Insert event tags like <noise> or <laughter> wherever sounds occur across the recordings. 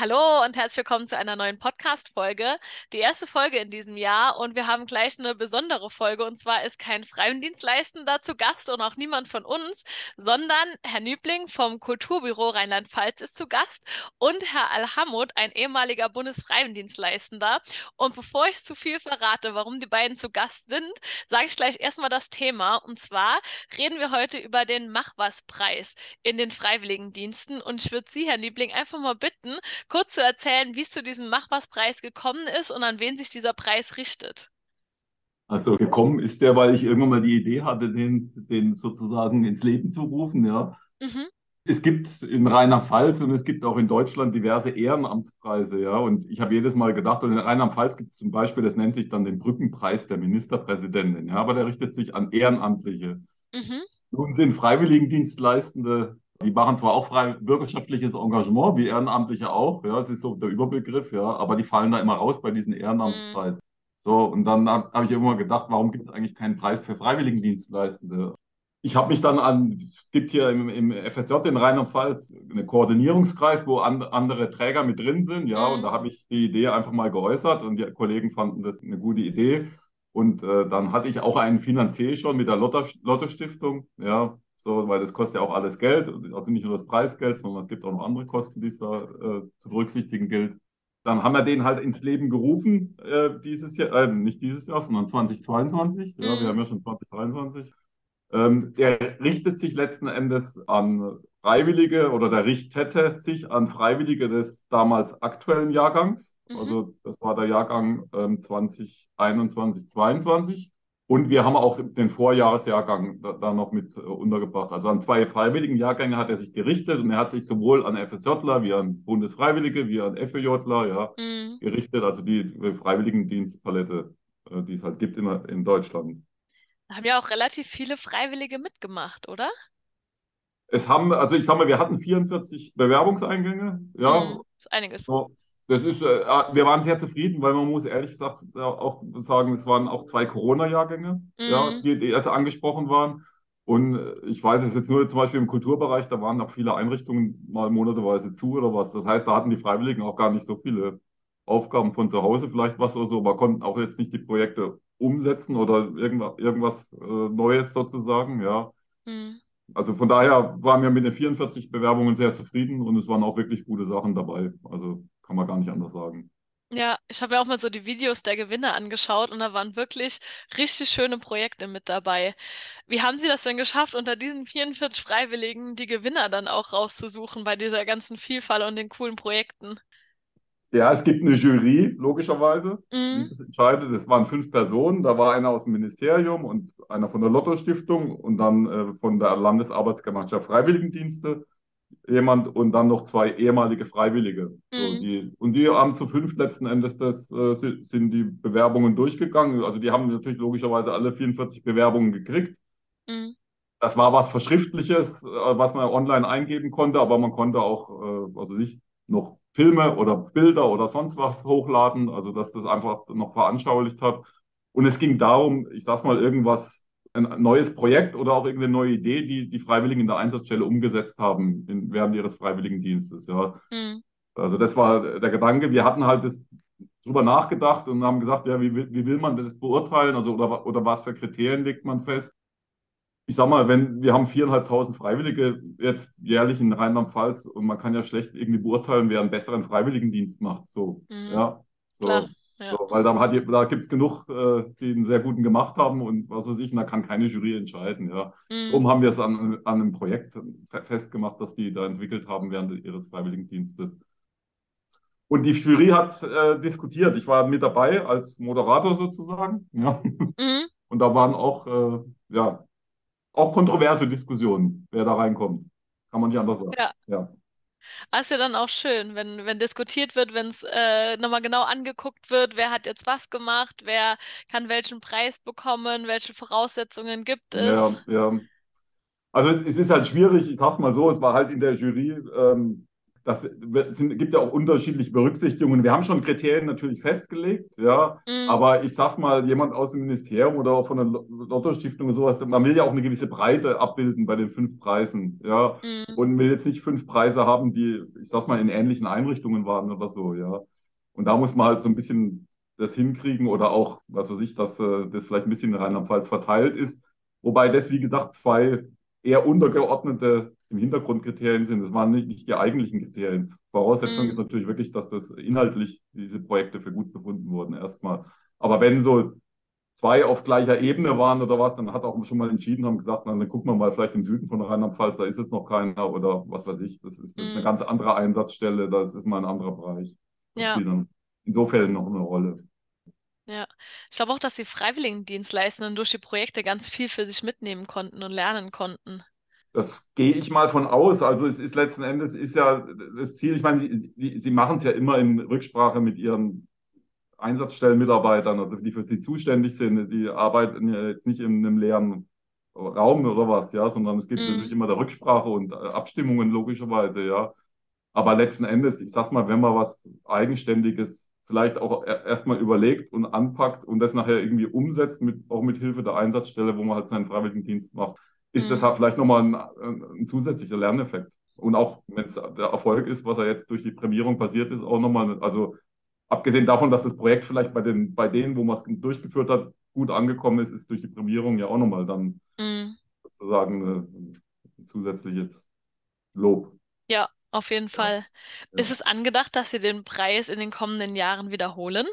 Hallo und herzlich willkommen zu einer neuen Podcast-Folge. Die erste Folge in diesem Jahr und wir haben gleich eine besondere Folge und zwar ist kein Freiwilligendienstleistender zu Gast und auch niemand von uns, sondern Herr Nübling vom Kulturbüro Rheinland-Pfalz ist zu Gast und Herr Alhamud, ein ehemaliger Bundesfreiwilligendienstleistender. Und bevor ich zu viel verrate, warum die beiden zu Gast sind, sage ich gleich erstmal das Thema und zwar reden wir heute über den Mach-was-Preis in den Freiwilligendiensten und ich würde Sie, Herr Nübling, einfach mal bitten, kurz zu erzählen, wie es zu diesem Machwas-Preis gekommen ist und an wen sich dieser Preis richtet. Also gekommen ist der, weil ich irgendwann mal die Idee hatte, den, den sozusagen ins Leben zu rufen. Ja. Mhm. Es gibt in Rheinland-Pfalz und es gibt auch in Deutschland diverse Ehrenamtspreise, ja. Und ich habe jedes Mal gedacht, und in Rheinland-Pfalz gibt es zum Beispiel, das nennt sich dann den Brückenpreis der Ministerpräsidentin, ja, aber der richtet sich an Ehrenamtliche. Mhm. Nun sind Freiwilligendienstleistende die machen zwar auch frei bürgerschaftliches Engagement, wie Ehrenamtliche auch, ja, es ist so der Überbegriff, ja, aber die fallen da immer raus bei diesen Ehrenamtspreisen. Mhm. So, und dann habe hab ich immer gedacht, warum gibt es eigentlich keinen Preis für Freiwilligendienstleistende? Ich habe mich dann an, es gibt hier im, im FSJ in Rheinland-Pfalz einen Koordinierungskreis, wo an, andere Träger mit drin sind, ja, mhm. und da habe ich die Idee einfach mal geäußert und die Kollegen fanden das eine gute Idee. Und äh, dann hatte ich auch einen Finanzier schon mit der Lotto-Stiftung, ja, so, weil das kostet ja auch alles Geld, also nicht nur das Preisgeld, sondern es gibt auch noch andere Kosten, die es da äh, zu berücksichtigen gilt. Dann haben wir den halt ins Leben gerufen, äh, dieses Jahr, äh, nicht dieses Jahr, sondern 2022. Ja, wir mhm. haben ja schon 2023. Ähm, der richtet sich letzten Endes an Freiwillige oder der richtete sich an Freiwillige des damals aktuellen Jahrgangs. Mhm. Also das war der Jahrgang ähm, 2021, 2022. Und wir haben auch den Vorjahresjahrgang da, da noch mit äh, untergebracht. Also an zwei freiwilligen Jahrgänge hat er sich gerichtet und er hat sich sowohl an FSJler wie an Bundesfreiwillige wie an FEJler ja, mhm. gerichtet. Also die Freiwilligendienstpalette, äh, die es halt gibt in, in Deutschland. Da haben ja auch relativ viele Freiwillige mitgemacht, oder? Es haben, also ich sag mal, wir hatten 44 Bewerbungseingänge. Ja, mhm, ist einiges. So, das ist, äh, ah, wir waren sehr zufrieden, weil man muss ehrlich gesagt auch sagen, es waren auch zwei Corona-Jahrgänge, mhm. ja, die, die jetzt angesprochen waren. Und äh, ich weiß es jetzt nur zum Beispiel im Kulturbereich, da waren noch viele Einrichtungen mal monateweise zu oder was. Das heißt, da hatten die Freiwilligen auch gar nicht so viele Aufgaben von zu Hause, vielleicht was oder so, aber konnten auch jetzt nicht die Projekte umsetzen oder irgendwas, irgendwas äh, Neues sozusagen, ja. Mhm. Also von daher waren wir mit den 44 Bewerbungen sehr zufrieden und es waren auch wirklich gute Sachen dabei. Also kann man gar nicht anders sagen. Ja, ich habe ja auch mal so die Videos der Gewinner angeschaut und da waren wirklich richtig schöne Projekte mit dabei. Wie haben Sie das denn geschafft, unter diesen 44 Freiwilligen die Gewinner dann auch rauszusuchen bei dieser ganzen Vielfalt und den coolen Projekten? Ja, es gibt eine Jury, logischerweise, mhm. die das entscheidet. Es waren fünf Personen. Da war einer aus dem Ministerium und einer von der Lotto-Stiftung und dann äh, von der Landesarbeitsgemeinschaft Freiwilligendienste jemand und dann noch zwei ehemalige Freiwillige. Mhm. So, die, und die haben zu fünf letzten Endes das, äh, sind die Bewerbungen durchgegangen. Also die haben natürlich logischerweise alle 44 Bewerbungen gekriegt. Mhm. Das war was Verschriftliches, äh, was man online eingeben konnte, aber man konnte auch, äh, also sich noch Filme oder Bilder oder sonst was hochladen, also dass das einfach noch veranschaulicht hat. Und es ging darum, ich sag's mal, irgendwas ein neues Projekt oder auch irgendeine neue Idee, die die Freiwilligen in der Einsatzstelle umgesetzt haben in, während ihres Freiwilligendienstes. Ja. Mhm. Also das war der Gedanke. Wir hatten halt das drüber nachgedacht und haben gesagt, ja, wie, wie will man das beurteilen? Also oder, oder was für Kriterien legt man fest? Ich sag mal, wenn wir haben viereinhalbtausend Freiwillige jetzt jährlich in Rheinland-Pfalz und man kann ja schlecht irgendwie beurteilen, wer einen besseren Freiwilligendienst macht. So, mhm. ja. So. Klar. Ja. So, weil da, hat, da gibt es genug, äh, die einen sehr guten gemacht haben und was weiß ich, und da kann keine Jury entscheiden. Ja. Mhm. Darum haben wir es an, an einem Projekt festgemacht, das die da entwickelt haben während ihres Freiwilligendienstes. Und die Jury hat äh, diskutiert. Ich war mit dabei als Moderator sozusagen. Ja. Mhm. Und da waren auch, äh, ja, auch kontroverse Diskussionen, wer da reinkommt. Kann man nicht anders sagen. Ja. ja. Das ist ja dann auch schön, wenn, wenn diskutiert wird, wenn es äh, nochmal genau angeguckt wird, wer hat jetzt was gemacht, wer kann welchen Preis bekommen, welche Voraussetzungen gibt es. Ja, ja. Also es ist halt schwierig, ich sag's mal so, es war halt in der Jury, ähm, das sind, gibt ja auch unterschiedliche Berücksichtigungen. Wir haben schon Kriterien natürlich festgelegt, ja, mhm. aber ich sag's mal, jemand aus dem Ministerium oder von der Lotto-Stiftung oder sowas, man will ja auch eine gewisse Breite abbilden bei den fünf Preisen, ja, mhm. und will jetzt nicht fünf Preise haben, die, ich sag's mal, in ähnlichen Einrichtungen waren oder so, ja. Und da muss man halt so ein bisschen das hinkriegen oder auch, was weiß ich, dass äh, das vielleicht ein bisschen in Rheinland-Pfalz verteilt ist. Wobei das, wie gesagt, zwei eher untergeordnete im Hintergrund Kriterien sind. Das waren nicht, nicht die eigentlichen Kriterien. Voraussetzung mhm. ist natürlich wirklich, dass das inhaltlich diese Projekte für gut befunden wurden erstmal. Aber wenn so zwei auf gleicher Ebene waren oder was, dann hat auch schon mal entschieden, haben gesagt, na, dann gucken wir mal vielleicht im Süden von Rheinland-Pfalz, da ist es noch keiner oder was weiß ich. Das ist mhm. eine ganz andere Einsatzstelle, das ist mal ein anderer Bereich. Das ja. spielt dann insofern noch eine Rolle. Ja, ich glaube auch, dass die Freiwilligendienstleistenden durch die Projekte ganz viel für sich mitnehmen konnten und lernen konnten. Das gehe ich mal von aus. Also es ist letzten Endes ist ja das Ziel, ich meine, sie, sie machen es ja immer in Rücksprache mit ihren Einsatzstellenmitarbeitern, also die für sie zuständig sind. Die arbeiten ja jetzt nicht in einem leeren Raum oder was, ja, sondern es gibt mm. natürlich immer der Rücksprache und äh, Abstimmungen logischerweise, ja. Aber letzten Endes, ich sag's mal, wenn man was Eigenständiges vielleicht auch erstmal überlegt und anpackt und das nachher irgendwie umsetzt, mit, auch mit Hilfe der Einsatzstelle, wo man halt seinen Freiwilligendienst macht, ist mhm. das halt vielleicht nochmal ein, ein zusätzlicher Lerneffekt. Und auch wenn es der Erfolg ist, was ja jetzt durch die Prämierung passiert ist, auch nochmal, also abgesehen davon, dass das Projekt vielleicht bei, den, bei denen, wo man es durchgeführt hat, gut angekommen ist, ist durch die Prämierung ja auch nochmal dann mhm. sozusagen ein zusätzliches Lob. Ja, auf jeden Fall. Ja. Ist es angedacht, dass Sie den Preis in den kommenden Jahren wiederholen?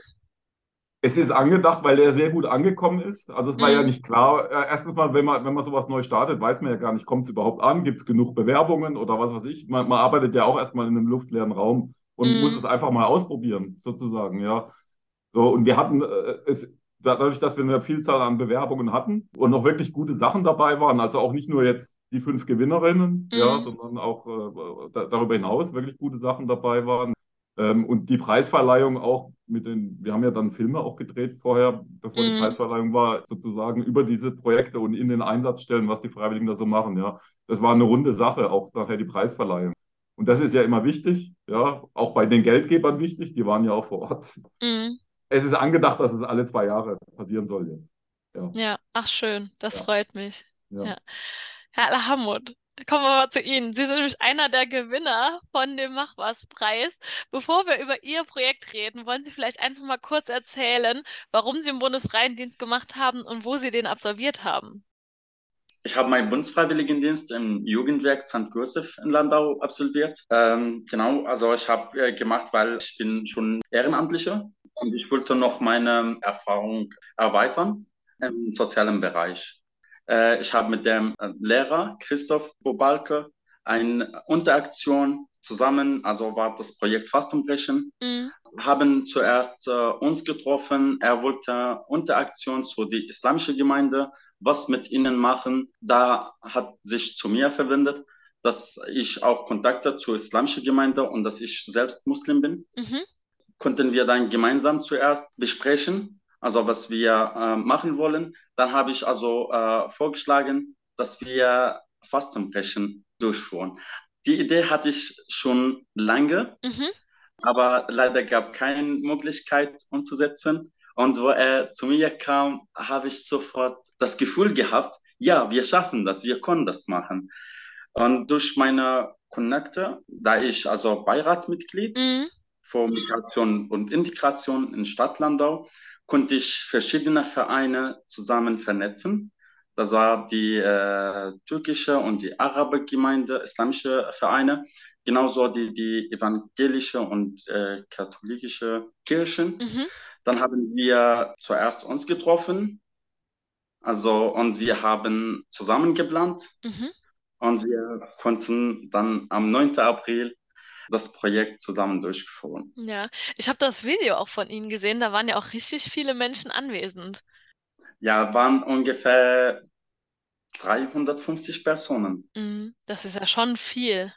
Es ist angedacht, weil der sehr gut angekommen ist. Also es war mhm. ja nicht klar. Äh, erstens mal, wenn man, wenn man sowas neu startet, weiß man ja gar nicht, kommt es überhaupt an, gibt es genug Bewerbungen oder was weiß ich. Man, man arbeitet ja auch erstmal in einem luftleeren Raum und mhm. muss es einfach mal ausprobieren, sozusagen, ja. So, und wir hatten äh, es, dadurch, dass wir eine Vielzahl an Bewerbungen hatten und noch wirklich gute Sachen dabei waren, also auch nicht nur jetzt die fünf Gewinnerinnen, mhm. ja, sondern auch äh, darüber hinaus wirklich gute Sachen dabei waren. Ähm, und die Preisverleihung auch mit den, wir haben ja dann Filme auch gedreht vorher, bevor mhm. die Preisverleihung war, sozusagen über diese Projekte und in den Einsatzstellen, was die Freiwilligen da so machen, ja. Das war eine runde Sache, auch nachher die Preisverleihung. Und das ist ja immer wichtig, ja, auch bei den Geldgebern wichtig, die waren ja auch vor Ort. Mhm. Es ist angedacht, dass es alle zwei Jahre passieren soll jetzt. Ja, ja ach schön, das ja. freut mich. Ja. ja. Herr Alhamud, Kommen wir mal zu Ihnen. Sie sind nämlich einer der Gewinner von dem Mach was Preis. Bevor wir über Ihr Projekt reden, wollen Sie vielleicht einfach mal kurz erzählen, warum Sie den Bundesfreiwilligendienst gemacht haben und wo Sie den absolviert haben. Ich habe meinen Bundesfreiwilligendienst im Jugendwerk St. Josef in Landau absolviert. Ähm, genau, also ich habe äh, gemacht, weil ich bin schon Ehrenamtlicher und ich wollte noch meine Erfahrung erweitern im sozialen Bereich. Äh, ich habe mit dem äh, Lehrer Christoph Bobalke eine Unteraktion zusammen, also war das Projekt Fastenbrechen, mhm. haben zuerst äh, uns getroffen. Er wollte Unteraktion zu die islamische Gemeinde, was mit ihnen machen. Da hat sich zu mir verwendet, dass ich auch Kontakte zur islamischen Gemeinde und dass ich selbst Muslim bin. Mhm. Konnten wir dann gemeinsam zuerst besprechen also was wir äh, machen wollen. Dann habe ich also äh, vorgeschlagen, dass wir Fastenbrechen durchführen. Die Idee hatte ich schon lange, mhm. aber leider gab keine Möglichkeit umzusetzen. Und wo er zu mir kam, habe ich sofort das Gefühl gehabt, ja, wir schaffen das, wir können das machen. Und durch meine Connecte, da ich also Beiratsmitglied mhm. für Migration und Integration in Stadt Landau konnte ich verschiedene Vereine zusammen vernetzen. Das war die äh, türkische und die Arabergemeinde, islamische Vereine, genauso die, die evangelische und äh, katholische Kirchen. Mhm. Dann haben wir zuerst uns getroffen, also und wir haben zusammen geplant mhm. und wir konnten dann am 9. April das Projekt zusammen durchgeführt. Ja, ich habe das Video auch von Ihnen gesehen, da waren ja auch richtig viele Menschen anwesend. Ja, waren ungefähr 350 Personen. Mhm, das ist ja schon viel.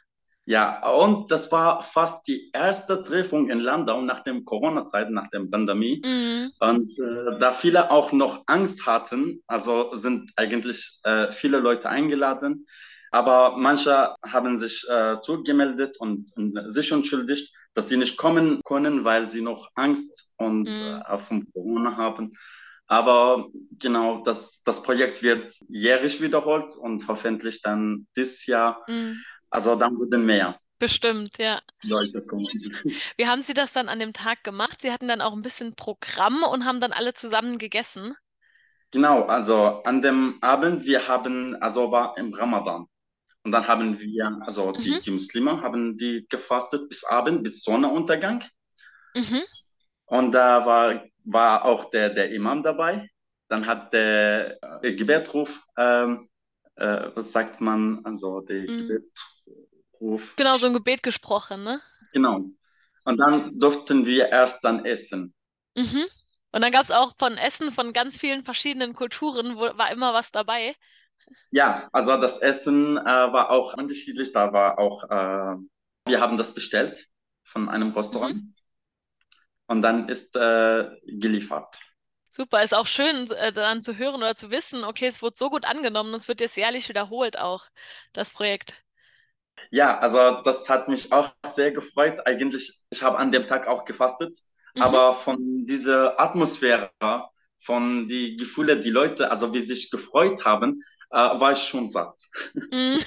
Ja, und das war fast die erste Treffung in Landau nach der Corona-Zeit, nach der Pandemie. Mhm. Und äh, da viele auch noch Angst hatten, also sind eigentlich äh, viele Leute eingeladen. Aber manche haben sich äh, zurückgemeldet und, und, sich entschuldigt, dass sie nicht kommen können, weil sie noch Angst und mhm. äh, auch vom Corona haben. Aber genau, das, das Projekt wird jährlich wiederholt und hoffentlich dann dieses Jahr. Mhm. Also dann würden mehr. Bestimmt, ja. Leute kommen. <laughs> Wie haben Sie das dann an dem Tag gemacht? Sie hatten dann auch ein bisschen Programm und haben dann alle zusammen gegessen? Genau, also an dem Abend, wir haben, also war im Ramadan. Und dann haben wir, also die, mhm. die Muslime haben die gefastet bis Abend, bis Sonnenuntergang. Mhm. Und da war, war auch der, der Imam dabei. Dann hat der äh, Gebetruf, ähm, äh, was sagt man, also der mhm. Gebetruf. Genau, so ein Gebet gesprochen, ne? Genau. Und dann durften wir erst dann essen. Mhm. Und dann gab es auch von Essen von ganz vielen verschiedenen Kulturen, wo, war immer was dabei. Ja, also das Essen äh, war auch unterschiedlich. Da war auch, äh, wir haben das bestellt von einem Restaurant mhm. und dann ist äh, geliefert. Super, ist auch schön äh, dann zu hören oder zu wissen, okay, es wird so gut angenommen, es wird jetzt jährlich wiederholt auch, das Projekt. Ja, also das hat mich auch sehr gefreut. Eigentlich, ich habe an dem Tag auch gefastet, mhm. aber von dieser Atmosphäre, von die Gefühle, die Leute, also wie sie sich gefreut haben, äh, war ich schon satt. Mm. <laughs>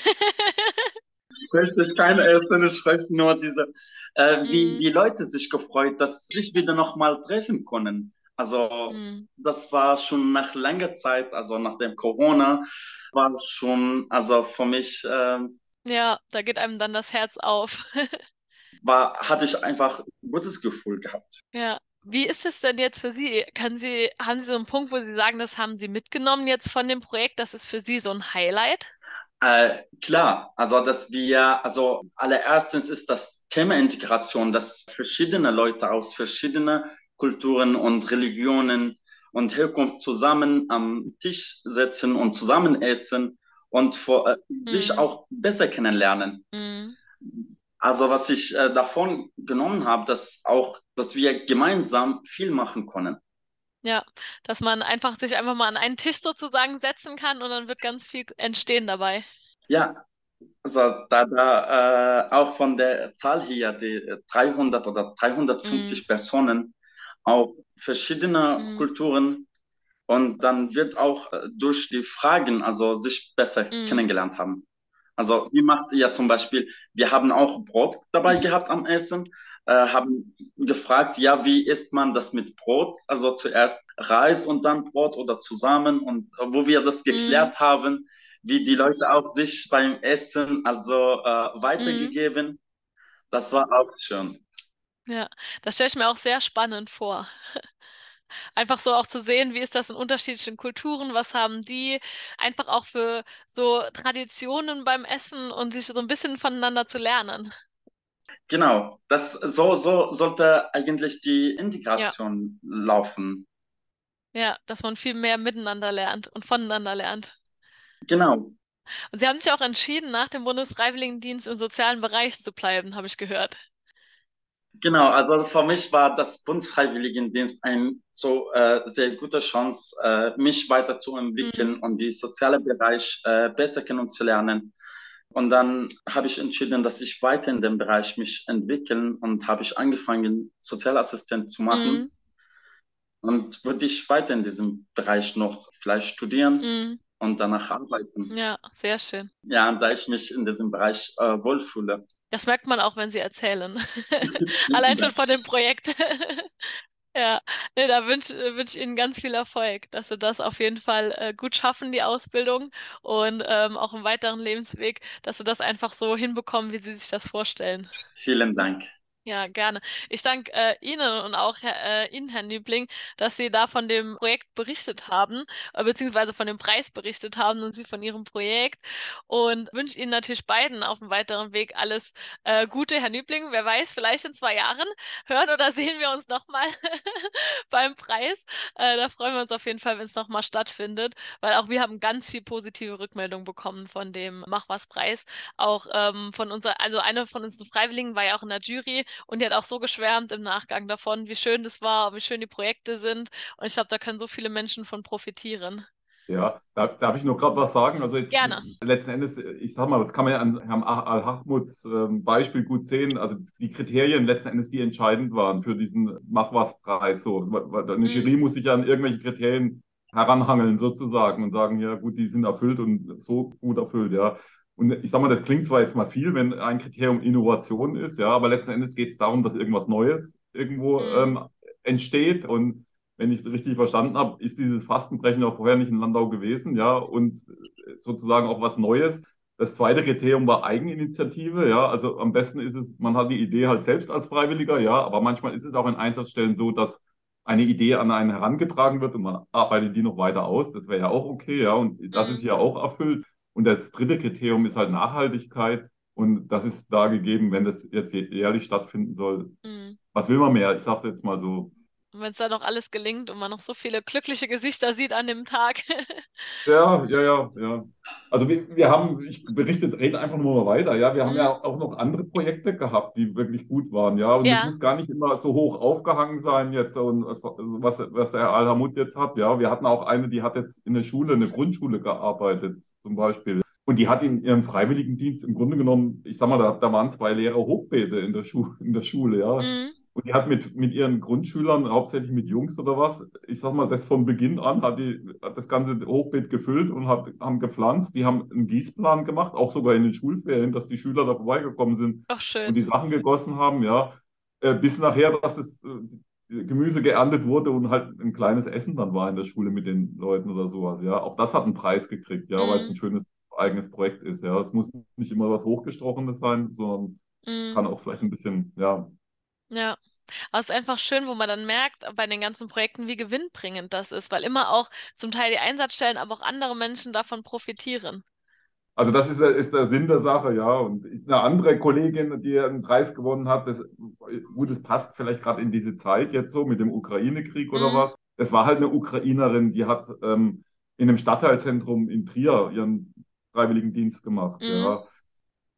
ich möchte kein Essen, ich möchte nur diese, äh, mm. wie die Leute sich gefreut, dass sie sich wieder nochmal treffen können. Also mm. das war schon nach langer Zeit, also nach dem Corona, war es schon, also für mich. Äh, ja, da geht einem dann das Herz auf. <laughs> war, hatte ich einfach ein gutes Gefühl gehabt. Ja. Wie ist es denn jetzt für Sie? Kann Sie, haben Sie so einen Punkt, wo Sie sagen, das haben Sie mitgenommen jetzt von dem Projekt? Das ist für Sie so ein Highlight? Äh, klar, also dass wir, also allererstens ist das Thema Integration, dass verschiedene Leute aus verschiedenen Kulturen und Religionen und Herkunft zusammen am Tisch sitzen und zusammen essen und vor, äh, mhm. sich auch besser kennenlernen. Mhm. Also was ich äh, davon genommen habe, dass auch, dass wir gemeinsam viel machen können. Ja, dass man einfach sich einfach mal an einen Tisch sozusagen setzen kann und dann wird ganz viel entstehen dabei. Ja, also da, da äh, auch von der Zahl hier, die 300 oder 350 mm. Personen, auch verschiedene mm. Kulturen und dann wird auch äh, durch die Fragen also sich besser mm. kennengelernt haben. Also wie macht ihr zum Beispiel, wir haben auch Brot dabei gehabt am Essen, äh, haben gefragt, ja, wie isst man das mit Brot? Also zuerst Reis und dann Brot oder zusammen und äh, wo wir das geklärt mhm. haben, wie die Leute auch sich beim Essen also äh, weitergegeben. Mhm. Das war auch schön. Ja, das stelle ich mir auch sehr spannend vor. Einfach so auch zu sehen, wie ist das in unterschiedlichen Kulturen, was haben die, einfach auch für so Traditionen beim Essen und sich so ein bisschen voneinander zu lernen. Genau, das so, so sollte eigentlich die Integration ja. laufen. Ja, dass man viel mehr miteinander lernt und voneinander lernt. Genau. Und Sie haben sich auch entschieden, nach dem Bundesfreiwilligendienst im sozialen Bereich zu bleiben, habe ich gehört. Genau, also für mich war das Bundesfreiwilligendienst eine so äh, sehr gute Chance, äh, mich weiterzuentwickeln mhm. und die soziale Bereich äh, besser kennenzulernen. Und dann habe ich entschieden, dass ich weiter in dem Bereich mich entwickeln und habe ich angefangen, Sozialassistent zu machen. Mhm. Und würde ich weiter in diesem Bereich noch vielleicht studieren. Mhm und danach arbeiten. Ja, sehr schön. Ja, da ich mich in diesem Bereich äh, wohlfühle. Das merkt man auch, wenn Sie erzählen. <laughs> Allein schon von dem Projekt. <laughs> ja, nee, da wünsche wünsch ich Ihnen ganz viel Erfolg, dass Sie das auf jeden Fall äh, gut schaffen, die Ausbildung und ähm, auch im weiteren Lebensweg, dass Sie das einfach so hinbekommen, wie Sie sich das vorstellen. Vielen Dank. Ja, gerne. Ich danke äh, Ihnen und auch äh, Ihnen, Herr Nübling, dass Sie da von dem Projekt berichtet haben, äh, beziehungsweise von dem Preis berichtet haben und Sie von Ihrem Projekt. Und wünsche Ihnen natürlich beiden auf dem weiteren Weg alles äh, Gute, Herr Nübling. Wer weiß, vielleicht in zwei Jahren hören oder <laughs> sehen wir uns nochmal <laughs> beim Preis. Äh, da freuen wir uns auf jeden Fall, wenn es nochmal stattfindet, weil auch wir haben ganz viel positive Rückmeldung bekommen von dem Mach was Preis. Auch ähm, von unserer, also eine von unseren Freiwilligen war ja auch in der Jury und die hat auch so geschwärmt im Nachgang davon, wie schön das war, wie schön die Projekte sind. Und ich glaube, da können so viele Menschen von profitieren. Ja, darf, darf ich nur gerade was sagen? Also jetzt Gerne. letzten Endes, ich sag mal, das kann man ja an Herrn Al-Hachmuds äh, Beispiel gut sehen. Also die Kriterien letzten Endes, die entscheidend waren für diesen Mach-was-Preis. So. Eine mhm. Jury muss sich ja an irgendwelche Kriterien heranhangeln sozusagen und sagen, ja gut, die sind erfüllt und so gut erfüllt, ja. Und ich sag mal, das klingt zwar jetzt mal viel, wenn ein Kriterium Innovation ist, ja, aber letzten Endes geht es darum, dass irgendwas Neues irgendwo mhm. ähm, entsteht und wenn ich es richtig verstanden habe, ist dieses Fastenbrechen auch vorher nicht in Landau gewesen, ja, und sozusagen auch was Neues. Das zweite Kriterium war Eigeninitiative, ja, also am besten ist es, man hat die Idee halt selbst als Freiwilliger, ja, aber manchmal ist es auch in Einsatzstellen so, dass eine Idee an einen herangetragen wird und man arbeitet die noch weiter aus. Das wäre ja auch okay, ja, und das ist ja auch erfüllt. Und das dritte Kriterium ist halt Nachhaltigkeit. Und das ist da gegeben, wenn das jetzt jährlich stattfinden soll. Mhm. Was will man mehr? Ich sage es jetzt mal so. Und wenn es dann noch alles gelingt und man noch so viele glückliche Gesichter sieht an dem Tag. <laughs> ja, ja, ja, ja. Also wir, wir haben, ich berichte, rede einfach nur mal weiter, ja. Wir mhm. haben ja auch noch andere Projekte gehabt, die wirklich gut waren, ja. Und es ja. muss gar nicht immer so hoch aufgehangen sein jetzt und was, was der Herr Alhamut jetzt hat, ja. Wir hatten auch eine, die hat jetzt in der Schule, in der Grundschule gearbeitet, zum Beispiel. Und die hat in ihrem Freiwilligendienst im Grunde genommen, ich sag mal, da, da waren zwei Lehrer Hochbeete in der, Schu in der Schule, ja. Mhm. Und die hat mit, mit ihren Grundschülern, hauptsächlich mit Jungs oder was, ich sag mal, das von Beginn an hat die hat das ganze Hochbeet gefüllt und hat, haben gepflanzt. Die haben einen Gießplan gemacht, auch sogar in den Schulferien, dass die Schüler da vorbeigekommen sind Ach, schön. und die Sachen gegossen haben, ja. Äh, bis nachher, dass das äh, Gemüse geerntet wurde und halt ein kleines Essen dann war in der Schule mit den Leuten oder sowas, ja. Auch das hat einen Preis gekriegt, ja, mhm. weil es ein schönes eigenes Projekt ist, ja. Es muss nicht immer was Hochgestrochenes sein, sondern mhm. kann auch vielleicht ein bisschen, ja, ja. Aber es ist einfach schön, wo man dann merkt bei den ganzen Projekten, wie gewinnbringend das ist, weil immer auch zum Teil die Einsatzstellen, aber auch andere Menschen davon profitieren. Also das ist, ist der Sinn der Sache, ja. Und eine andere Kollegin, die einen Preis gewonnen hat, das, gut, das passt vielleicht gerade in diese Zeit jetzt so mit dem Ukraine-Krieg oder mhm. was. Das war halt eine Ukrainerin, die hat ähm, in einem Stadtteilzentrum in Trier ihren Freiwilligendienst gemacht, mhm. ja.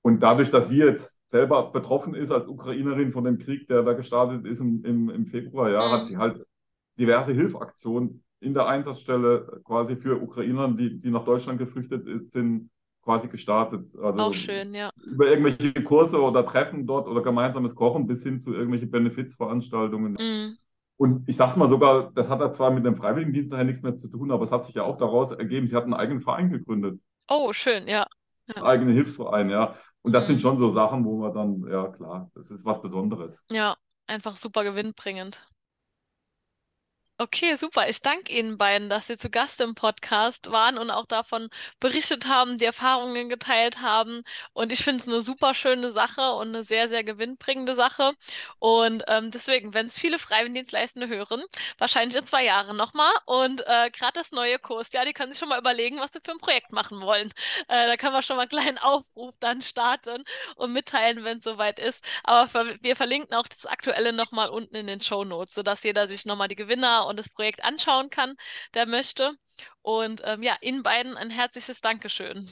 Und dadurch, dass sie jetzt selber betroffen ist als Ukrainerin von dem Krieg, der da gestartet ist im, im, im Februar, ja, mhm. hat sie halt diverse Hilfaktionen in der Einsatzstelle quasi für Ukrainer, die, die nach Deutschland geflüchtet sind, quasi gestartet. Also Auch schön, ja. Über irgendwelche Kurse oder Treffen dort oder gemeinsames Kochen bis hin zu irgendwelchen Benefizveranstaltungen. Mhm. Und ich sag's mal sogar, das hat ja zwar mit dem Freiwilligendienst nachher nichts mehr zu tun, aber es hat sich ja auch daraus ergeben, sie hat einen eigenen Verein gegründet. Oh, schön, ja. ja. Einen eigenen Hilfsverein, ja. Und das sind mhm. schon so Sachen, wo man dann, ja klar, das ist was Besonderes. Ja, einfach super gewinnbringend. Okay, super. Ich danke Ihnen beiden, dass Sie zu Gast im Podcast waren und auch davon berichtet haben, die Erfahrungen geteilt haben. Und ich finde es eine super schöne Sache und eine sehr, sehr gewinnbringende Sache. Und ähm, deswegen, wenn es viele Freiwilligendienstleistende hören, wahrscheinlich in zwei Jahren nochmal. Und äh, gerade das neue Kurs, ja, die können sich schon mal überlegen, was sie für ein Projekt machen wollen. Äh, da kann man schon mal einen kleinen Aufruf dann starten und mitteilen, wenn es soweit ist. Aber wir verlinken auch das Aktuelle nochmal unten in den Show Notes, sodass jeder sich nochmal die Gewinner und das Projekt anschauen kann, der möchte. Und ähm, ja, Ihnen beiden ein herzliches Dankeschön.